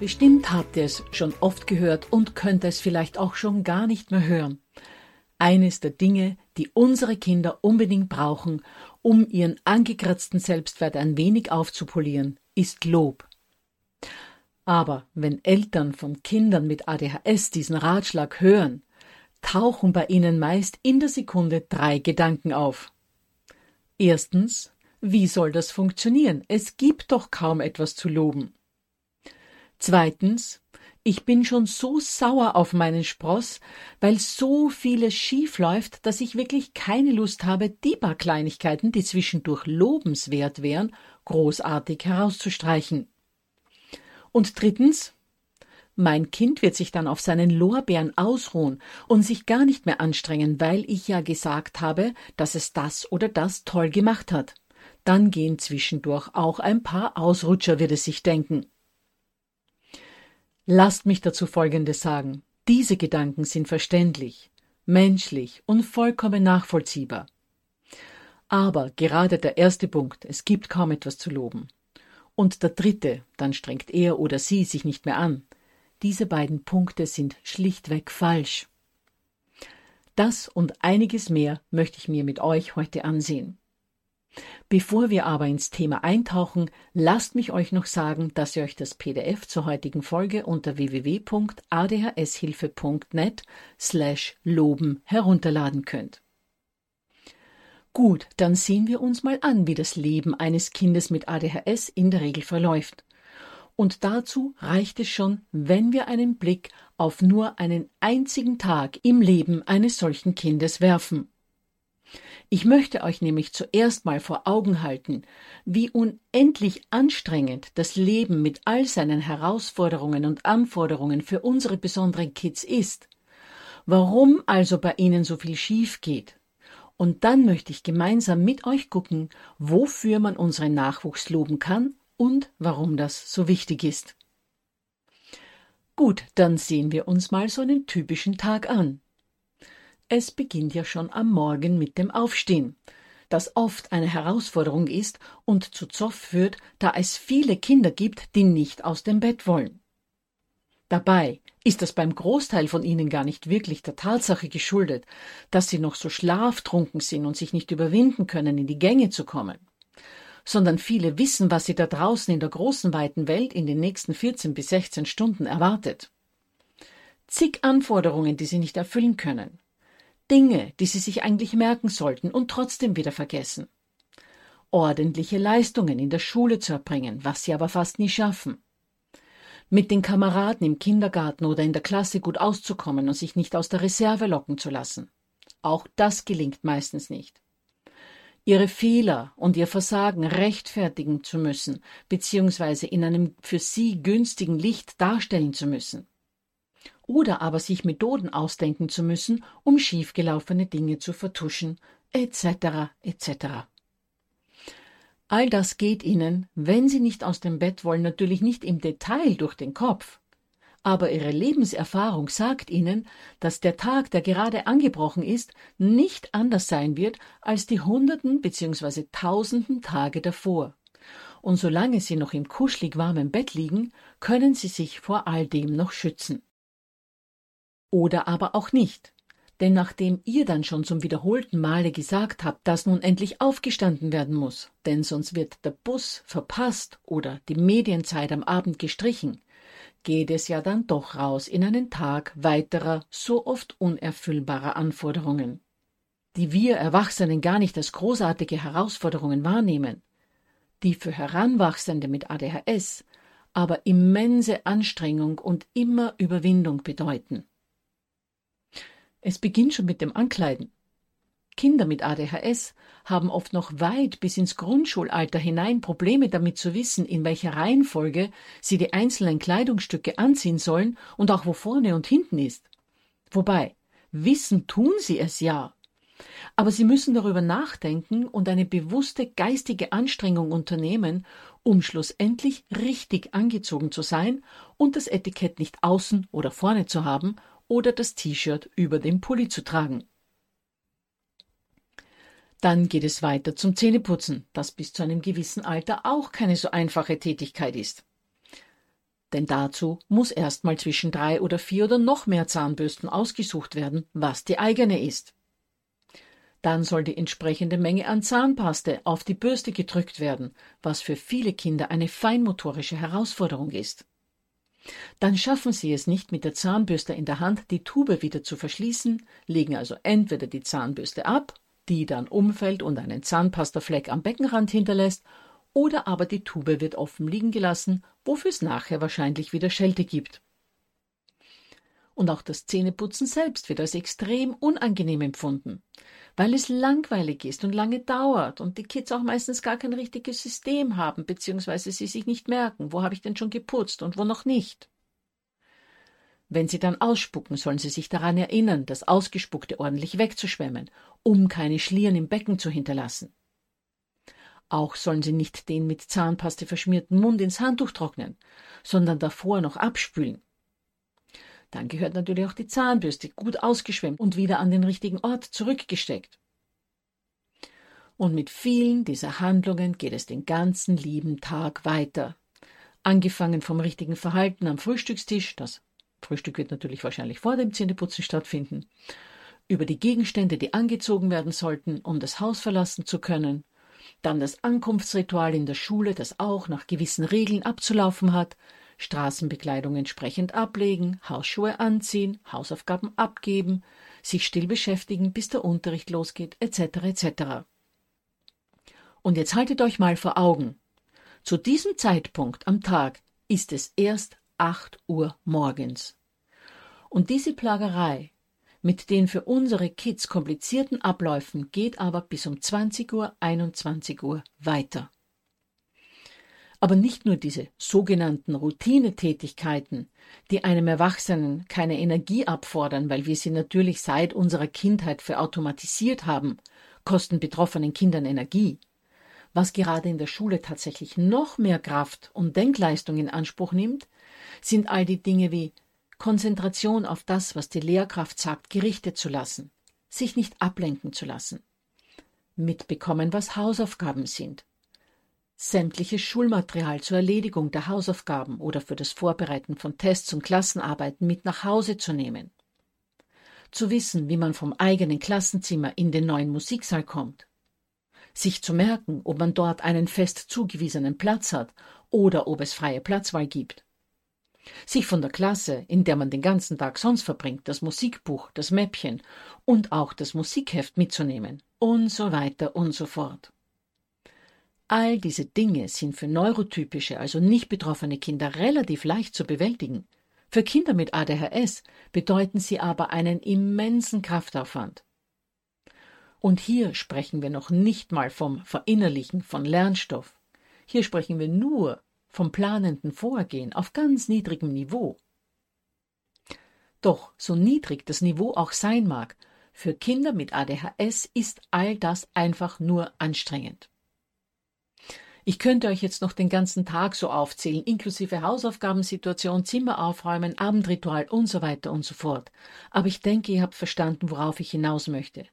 Bestimmt habt ihr es schon oft gehört und könnt es vielleicht auch schon gar nicht mehr hören. Eines der Dinge, die unsere Kinder unbedingt brauchen, um ihren angekratzten Selbstwert ein wenig aufzupolieren, ist Lob. Aber wenn Eltern von Kindern mit ADHS diesen Ratschlag hören, tauchen bei ihnen meist in der Sekunde drei Gedanken auf. Erstens, wie soll das funktionieren? Es gibt doch kaum etwas zu loben. Zweitens, ich bin schon so sauer auf meinen Spross, weil so vieles schief läuft, dass ich wirklich keine Lust habe, die paar Kleinigkeiten, die zwischendurch lobenswert wären, großartig herauszustreichen. Und drittens, mein Kind wird sich dann auf seinen Lorbeeren ausruhen und sich gar nicht mehr anstrengen, weil ich ja gesagt habe, dass es das oder das toll gemacht hat. Dann gehen zwischendurch auch ein paar Ausrutscher, wird es sich denken. Lasst mich dazu Folgendes sagen. Diese Gedanken sind verständlich, menschlich und vollkommen nachvollziehbar. Aber gerade der erste Punkt, es gibt kaum etwas zu loben. Und der dritte, dann strengt er oder sie sich nicht mehr an. Diese beiden Punkte sind schlichtweg falsch. Das und einiges mehr möchte ich mir mit euch heute ansehen. Bevor wir aber ins Thema eintauchen, lasst mich euch noch sagen, dass ihr euch das PDF zur heutigen Folge unter www.adhshilfe.net slash loben herunterladen könnt. Gut, dann sehen wir uns mal an, wie das Leben eines Kindes mit ADHS in der Regel verläuft. Und dazu reicht es schon, wenn wir einen Blick auf nur einen einzigen Tag im Leben eines solchen Kindes werfen. Ich möchte euch nämlich zuerst mal vor Augen halten, wie unendlich anstrengend das Leben mit all seinen Herausforderungen und Anforderungen für unsere besonderen Kids ist. Warum also bei ihnen so viel schief geht. Und dann möchte ich gemeinsam mit euch gucken, wofür man unseren Nachwuchs loben kann und warum das so wichtig ist. Gut, dann sehen wir uns mal so einen typischen Tag an. Es beginnt ja schon am Morgen mit dem Aufstehen, das oft eine Herausforderung ist und zu Zoff führt, da es viele Kinder gibt, die nicht aus dem Bett wollen. Dabei ist das beim Großteil von ihnen gar nicht wirklich der Tatsache geschuldet, dass sie noch so schlaftrunken sind und sich nicht überwinden können, in die Gänge zu kommen, sondern viele wissen, was sie da draußen in der großen weiten Welt in den nächsten 14 bis 16 Stunden erwartet. Zig Anforderungen, die sie nicht erfüllen können. Dinge, die sie sich eigentlich merken sollten und trotzdem wieder vergessen. Ordentliche Leistungen in der Schule zu erbringen, was sie aber fast nie schaffen. Mit den Kameraden im Kindergarten oder in der Klasse gut auszukommen und sich nicht aus der Reserve locken zu lassen. Auch das gelingt meistens nicht. Ihre Fehler und ihr Versagen rechtfertigen zu müssen, beziehungsweise in einem für sie günstigen Licht darstellen zu müssen. Oder aber sich Methoden ausdenken zu müssen, um schiefgelaufene Dinge zu vertuschen, etc. etc. All das geht Ihnen, wenn Sie nicht aus dem Bett wollen, natürlich nicht im Detail durch den Kopf. Aber Ihre Lebenserfahrung sagt Ihnen, dass der Tag, der gerade angebrochen ist, nicht anders sein wird als die hunderten bzw. tausenden Tage davor. Und solange Sie noch im kuschelig warmen Bett liegen, können Sie sich vor all dem noch schützen. Oder aber auch nicht. Denn nachdem ihr dann schon zum wiederholten Male gesagt habt, dass nun endlich aufgestanden werden muss, denn sonst wird der Bus verpasst oder die Medienzeit am Abend gestrichen, geht es ja dann doch raus in einen Tag weiterer, so oft unerfüllbarer Anforderungen, die wir Erwachsenen gar nicht als großartige Herausforderungen wahrnehmen, die für Heranwachsende mit ADHS aber immense Anstrengung und immer Überwindung bedeuten. Es beginnt schon mit dem Ankleiden. Kinder mit ADHS haben oft noch weit bis ins Grundschulalter hinein Probleme damit zu wissen, in welcher Reihenfolge sie die einzelnen Kleidungsstücke anziehen sollen und auch wo vorne und hinten ist. Wobei, wissen tun sie es ja. Aber sie müssen darüber nachdenken und eine bewusste geistige Anstrengung unternehmen, um schlussendlich richtig angezogen zu sein und das Etikett nicht außen oder vorne zu haben oder das T-Shirt über dem Pulli zu tragen. Dann geht es weiter zum Zähneputzen, das bis zu einem gewissen Alter auch keine so einfache Tätigkeit ist. Denn dazu muss erstmal zwischen drei oder vier oder noch mehr Zahnbürsten ausgesucht werden, was die eigene ist. Dann soll die entsprechende Menge an Zahnpaste auf die Bürste gedrückt werden, was für viele Kinder eine feinmotorische Herausforderung ist. Dann schaffen sie es nicht, mit der Zahnbürste in der Hand die Tube wieder zu verschließen, legen also entweder die Zahnbürste ab, die dann umfällt und einen Zahnpastafleck am Beckenrand hinterlässt, oder aber die Tube wird offen liegen gelassen, wofür es nachher wahrscheinlich wieder Schelte gibt. Und auch das Zähneputzen selbst wird als extrem unangenehm empfunden, weil es langweilig ist und lange dauert und die Kids auch meistens gar kein richtiges System haben, beziehungsweise sie sich nicht merken, wo habe ich denn schon geputzt und wo noch nicht. Wenn sie dann ausspucken, sollen sie sich daran erinnern, das Ausgespuckte ordentlich wegzuschwemmen, um keine Schlieren im Becken zu hinterlassen. Auch sollen sie nicht den mit Zahnpaste verschmierten Mund ins Handtuch trocknen, sondern davor noch abspülen. Dann gehört natürlich auch die Zahnbürste gut ausgeschwemmt und wieder an den richtigen Ort zurückgesteckt. Und mit vielen dieser Handlungen geht es den ganzen lieben Tag weiter. Angefangen vom richtigen Verhalten am Frühstückstisch, das Frühstück wird natürlich wahrscheinlich vor dem Zähneputzen stattfinden, über die Gegenstände, die angezogen werden sollten, um das Haus verlassen zu können, dann das Ankunftsritual in der Schule, das auch nach gewissen Regeln abzulaufen hat, Straßenbekleidung entsprechend ablegen, Hausschuhe anziehen, Hausaufgaben abgeben, sich still beschäftigen, bis der Unterricht losgeht, etc. etc. Und jetzt haltet euch mal vor Augen. Zu diesem Zeitpunkt am Tag ist es erst acht Uhr morgens. Und diese Plagerei mit den für unsere Kids komplizierten Abläufen geht aber bis um 20 Uhr, 21 Uhr weiter. Aber nicht nur diese sogenannten Routinetätigkeiten, die einem Erwachsenen keine Energie abfordern, weil wir sie natürlich seit unserer Kindheit verautomatisiert haben, kosten betroffenen Kindern Energie. Was gerade in der Schule tatsächlich noch mehr Kraft und Denkleistung in Anspruch nimmt, sind all die Dinge wie Konzentration auf das, was die Lehrkraft sagt, gerichtet zu lassen, sich nicht ablenken zu lassen, mitbekommen, was Hausaufgaben sind, sämtliches Schulmaterial zur Erledigung der Hausaufgaben oder für das Vorbereiten von Tests und Klassenarbeiten mit nach Hause zu nehmen. Zu wissen, wie man vom eigenen Klassenzimmer in den neuen Musiksaal kommt. Sich zu merken, ob man dort einen fest zugewiesenen Platz hat oder ob es freie Platzwahl gibt. Sich von der Klasse, in der man den ganzen Tag sonst verbringt, das Musikbuch, das Mäppchen und auch das Musikheft mitzunehmen und so weiter und so fort. All diese Dinge sind für neurotypische, also nicht betroffene Kinder relativ leicht zu bewältigen. Für Kinder mit ADHS bedeuten sie aber einen immensen Kraftaufwand. Und hier sprechen wir noch nicht mal vom Verinnerlichen von Lernstoff. Hier sprechen wir nur vom planenden Vorgehen auf ganz niedrigem Niveau. Doch so niedrig das Niveau auch sein mag, für Kinder mit ADHS ist all das einfach nur anstrengend. Ich könnte euch jetzt noch den ganzen Tag so aufzählen, inklusive Hausaufgabensituation, Zimmer aufräumen, Abendritual und so weiter und so fort. Aber ich denke, ihr habt verstanden, worauf ich hinaus möchte.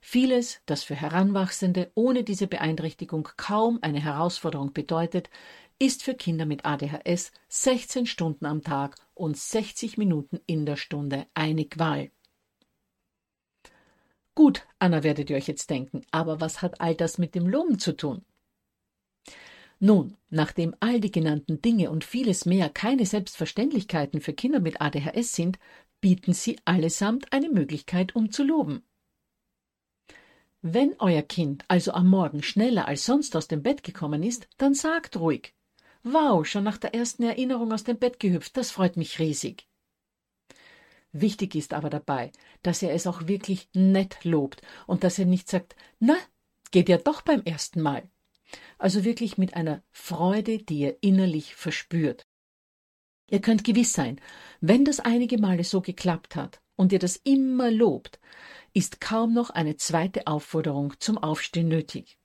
Vieles, das für Heranwachsende ohne diese Beeinträchtigung kaum eine Herausforderung bedeutet, ist für Kinder mit ADHS 16 Stunden am Tag und 60 Minuten in der Stunde eine Qual. Gut, Anna werdet ihr euch jetzt denken, aber was hat all das mit dem Loben zu tun? Nun, nachdem all die genannten Dinge und vieles mehr keine Selbstverständlichkeiten für Kinder mit ADHS sind, bieten sie allesamt eine Möglichkeit, um zu loben. Wenn euer Kind also am Morgen schneller als sonst aus dem Bett gekommen ist, dann sagt ruhig Wow, schon nach der ersten Erinnerung aus dem Bett gehüpft, das freut mich riesig. Wichtig ist aber dabei, dass er es auch wirklich nett lobt und dass er nicht sagt, na, geht ja doch beim ersten Mal. Also wirklich mit einer Freude, die ihr innerlich verspürt. Ihr könnt gewiss sein, wenn das einige Male so geklappt hat und ihr das immer lobt, ist kaum noch eine zweite Aufforderung zum Aufstehen nötig.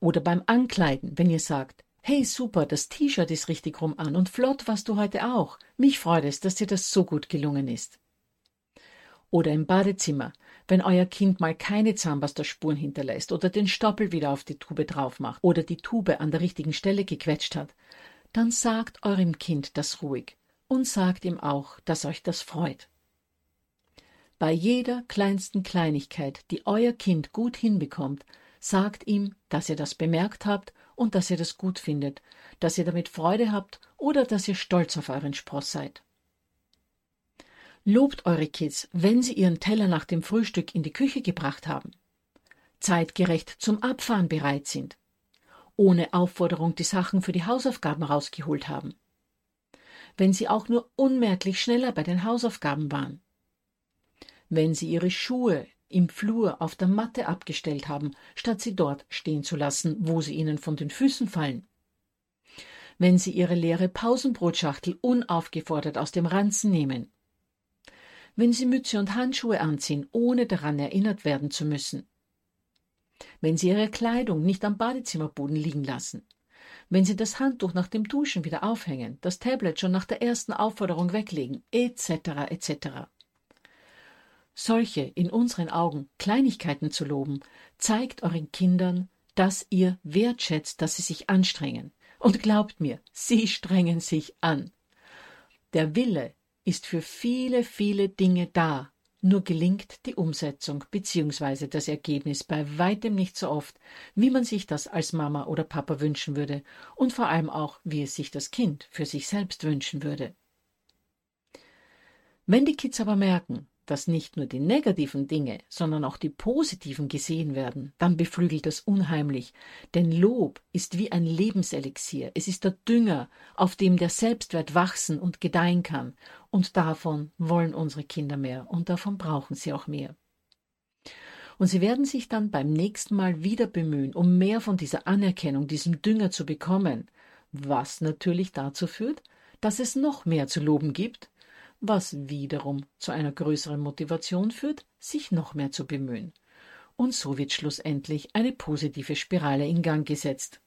Oder beim Ankleiden, wenn ihr sagt, Hey super, das T-Shirt ist richtig rum an und flott warst du heute auch. Mich freut es, dass dir das so gut gelungen ist. Oder im Badezimmer, wenn euer Kind mal keine Zahnpastaspuren hinterlässt oder den Stoppel wieder auf die Tube drauf macht oder die Tube an der richtigen Stelle gequetscht hat, dann sagt eurem Kind das ruhig und sagt ihm auch, dass euch das freut. Bei jeder kleinsten Kleinigkeit, die euer Kind gut hinbekommt, sagt ihm, dass ihr das bemerkt habt und dass ihr das gut findet, dass ihr damit Freude habt oder dass ihr stolz auf euren Spross seid. Lobt eure Kids, wenn sie ihren Teller nach dem Frühstück in die Küche gebracht haben, zeitgerecht zum Abfahren bereit sind, ohne Aufforderung die Sachen für die Hausaufgaben rausgeholt haben, wenn sie auch nur unmerklich schneller bei den Hausaufgaben waren, wenn sie ihre Schuhe im Flur auf der Matte abgestellt haben, statt sie dort stehen zu lassen, wo sie ihnen von den Füßen fallen. Wenn sie ihre leere Pausenbrotschachtel unaufgefordert aus dem Ranzen nehmen. Wenn sie Mütze und Handschuhe anziehen, ohne daran erinnert werden zu müssen. Wenn sie ihre Kleidung nicht am Badezimmerboden liegen lassen. Wenn sie das Handtuch nach dem Duschen wieder aufhängen, das Tablet schon nach der ersten Aufforderung weglegen, etc. etc. Solche in unseren Augen Kleinigkeiten zu loben, zeigt euren Kindern, dass ihr wertschätzt, dass sie sich anstrengen. Und glaubt mir, sie strengen sich an. Der Wille ist für viele, viele Dinge da, nur gelingt die Umsetzung bzw. das Ergebnis bei weitem nicht so oft, wie man sich das als Mama oder Papa wünschen würde und vor allem auch, wie es sich das Kind für sich selbst wünschen würde. Wenn die Kids aber merken, dass nicht nur die negativen Dinge, sondern auch die positiven gesehen werden, dann beflügelt das unheimlich. Denn Lob ist wie ein Lebenselixier. Es ist der Dünger, auf dem der Selbstwert wachsen und gedeihen kann. Und davon wollen unsere Kinder mehr und davon brauchen sie auch mehr. Und sie werden sich dann beim nächsten Mal wieder bemühen, um mehr von dieser Anerkennung, diesem Dünger zu bekommen, was natürlich dazu führt, dass es noch mehr zu loben gibt was wiederum zu einer größeren Motivation führt, sich noch mehr zu bemühen. Und so wird schlussendlich eine positive Spirale in Gang gesetzt.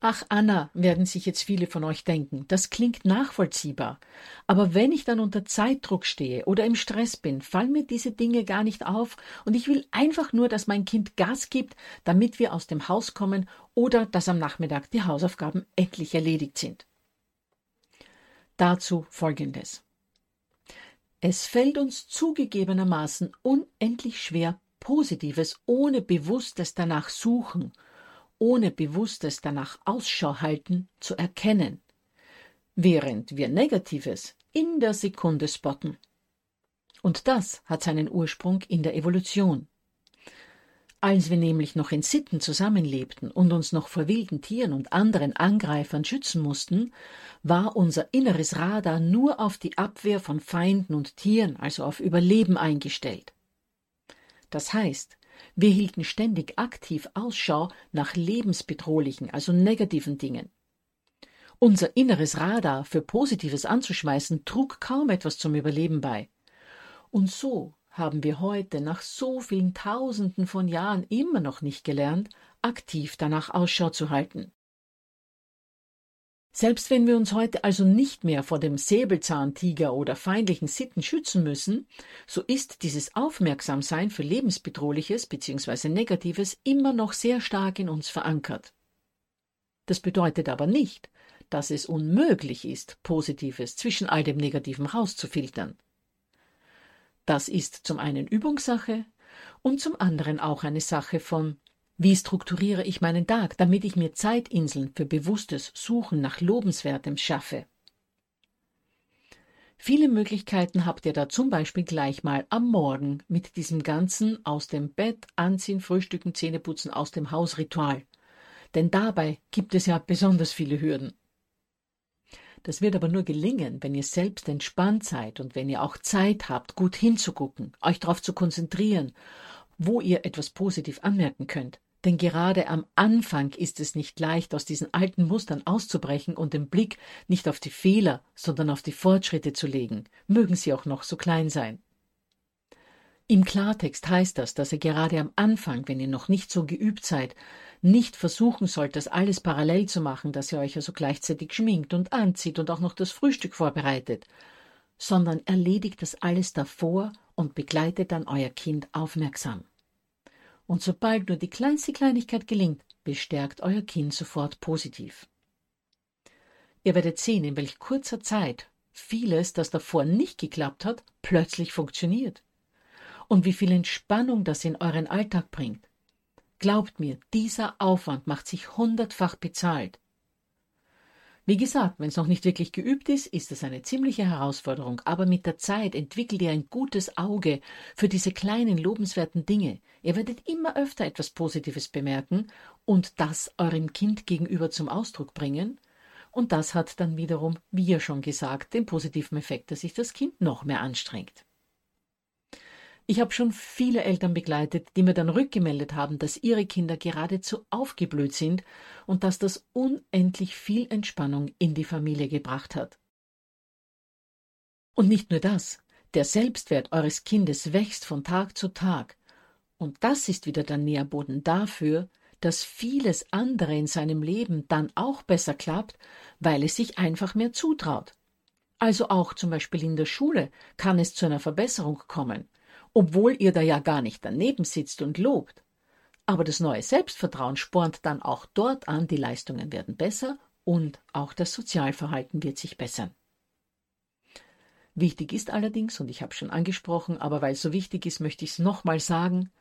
Ach, Anna, werden sich jetzt viele von euch denken, das klingt nachvollziehbar. Aber wenn ich dann unter Zeitdruck stehe oder im Stress bin, fallen mir diese Dinge gar nicht auf und ich will einfach nur, dass mein Kind Gas gibt, damit wir aus dem Haus kommen oder dass am Nachmittag die Hausaufgaben endlich erledigt sind. Dazu Folgendes. Es fällt uns zugegebenermaßen unendlich schwer, Positives ohne bewusstes danach suchen, ohne bewusstes danach Ausschau halten, zu erkennen, während wir Negatives in der Sekunde spotten. Und das hat seinen Ursprung in der Evolution. Als wir nämlich noch in Sitten zusammenlebten und uns noch vor wilden Tieren und anderen Angreifern schützen mussten, war unser inneres Radar nur auf die Abwehr von Feinden und Tieren, also auf Überleben eingestellt. Das heißt, wir hielten ständig aktiv Ausschau nach lebensbedrohlichen, also negativen Dingen. Unser inneres Radar für Positives anzuschmeißen trug kaum etwas zum Überleben bei. Und so haben wir heute nach so vielen Tausenden von Jahren immer noch nicht gelernt, aktiv danach Ausschau zu halten. Selbst wenn wir uns heute also nicht mehr vor dem Säbelzahntiger oder feindlichen Sitten schützen müssen, so ist dieses Aufmerksamsein für lebensbedrohliches bzw. Negatives immer noch sehr stark in uns verankert. Das bedeutet aber nicht, dass es unmöglich ist, Positives zwischen all dem Negativen rauszufiltern. Das ist zum einen Übungssache und zum anderen auch eine Sache von wie strukturiere ich meinen Tag, damit ich mir Zeitinseln für bewusstes Suchen nach Lobenswertem schaffe? Viele Möglichkeiten habt ihr da zum Beispiel gleich mal am Morgen mit diesem ganzen aus dem Bett, Anziehen, Frühstücken, Zähneputzen, aus dem Haus Ritual. Denn dabei gibt es ja besonders viele Hürden. Das wird aber nur gelingen, wenn ihr selbst entspannt seid und wenn ihr auch Zeit habt, gut hinzugucken, euch darauf zu konzentrieren, wo ihr etwas positiv anmerken könnt. Denn gerade am Anfang ist es nicht leicht, aus diesen alten Mustern auszubrechen und den Blick nicht auf die Fehler, sondern auf die Fortschritte zu legen, mögen sie auch noch so klein sein. Im Klartext heißt das, dass ihr gerade am Anfang, wenn ihr noch nicht so geübt seid, nicht versuchen sollt, das alles parallel zu machen, dass ihr euch also gleichzeitig schminkt und anzieht und auch noch das Frühstück vorbereitet, sondern erledigt das alles davor und begleitet dann euer Kind aufmerksam. Und sobald nur die kleinste Kleinigkeit gelingt, bestärkt euer Kind sofort positiv. Ihr werdet sehen, in welch kurzer Zeit vieles, das davor nicht geklappt hat, plötzlich funktioniert. Und wie viel Entspannung das in euren Alltag bringt. Glaubt mir, dieser Aufwand macht sich hundertfach bezahlt. Wie gesagt, wenn es noch nicht wirklich geübt ist, ist es eine ziemliche Herausforderung, aber mit der Zeit entwickelt ihr ein gutes Auge für diese kleinen lobenswerten Dinge. Ihr werdet immer öfter etwas Positives bemerken und das eurem Kind gegenüber zum Ausdruck bringen. Und das hat dann wiederum, wie ja schon gesagt, den positiven Effekt, dass sich das Kind noch mehr anstrengt. Ich habe schon viele Eltern begleitet, die mir dann rückgemeldet haben, dass ihre Kinder geradezu aufgeblüht sind und dass das unendlich viel Entspannung in die Familie gebracht hat. Und nicht nur das, der Selbstwert eures Kindes wächst von Tag zu Tag. Und das ist wieder der Nährboden dafür, dass vieles andere in seinem Leben dann auch besser klappt, weil es sich einfach mehr zutraut. Also auch zum Beispiel in der Schule kann es zu einer Verbesserung kommen obwohl ihr da ja gar nicht daneben sitzt und lobt. Aber das neue Selbstvertrauen spornt dann auch dort an, die Leistungen werden besser und auch das Sozialverhalten wird sich bessern. Wichtig ist allerdings, und ich habe schon angesprochen, aber weil es so wichtig ist, möchte ich es nochmal sagen,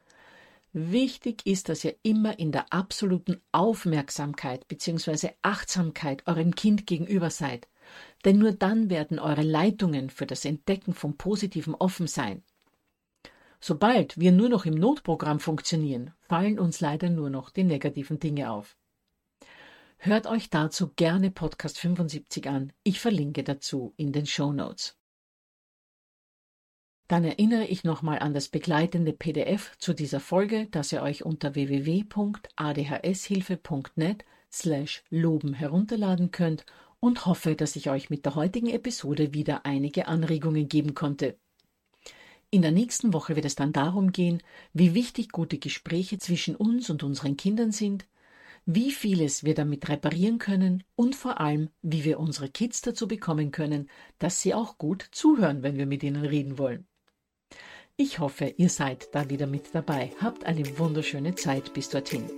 wichtig ist, dass ihr immer in der absoluten Aufmerksamkeit bzw. Achtsamkeit eurem Kind gegenüber seid. Denn nur dann werden eure Leitungen für das Entdecken von Positiven offen sein. Sobald wir nur noch im Notprogramm funktionieren, fallen uns leider nur noch die negativen Dinge auf. Hört euch dazu gerne Podcast 75 an. Ich verlinke dazu in den Show Notes. Dann erinnere ich nochmal an das begleitende PDF zu dieser Folge, das ihr euch unter www.adhshilfe.net slash loben herunterladen könnt und hoffe, dass ich euch mit der heutigen Episode wieder einige Anregungen geben konnte. In der nächsten Woche wird es dann darum gehen, wie wichtig gute Gespräche zwischen uns und unseren Kindern sind, wie vieles wir damit reparieren können und vor allem, wie wir unsere Kids dazu bekommen können, dass sie auch gut zuhören, wenn wir mit ihnen reden wollen. Ich hoffe, ihr seid da wieder mit dabei. Habt eine wunderschöne Zeit bis dorthin.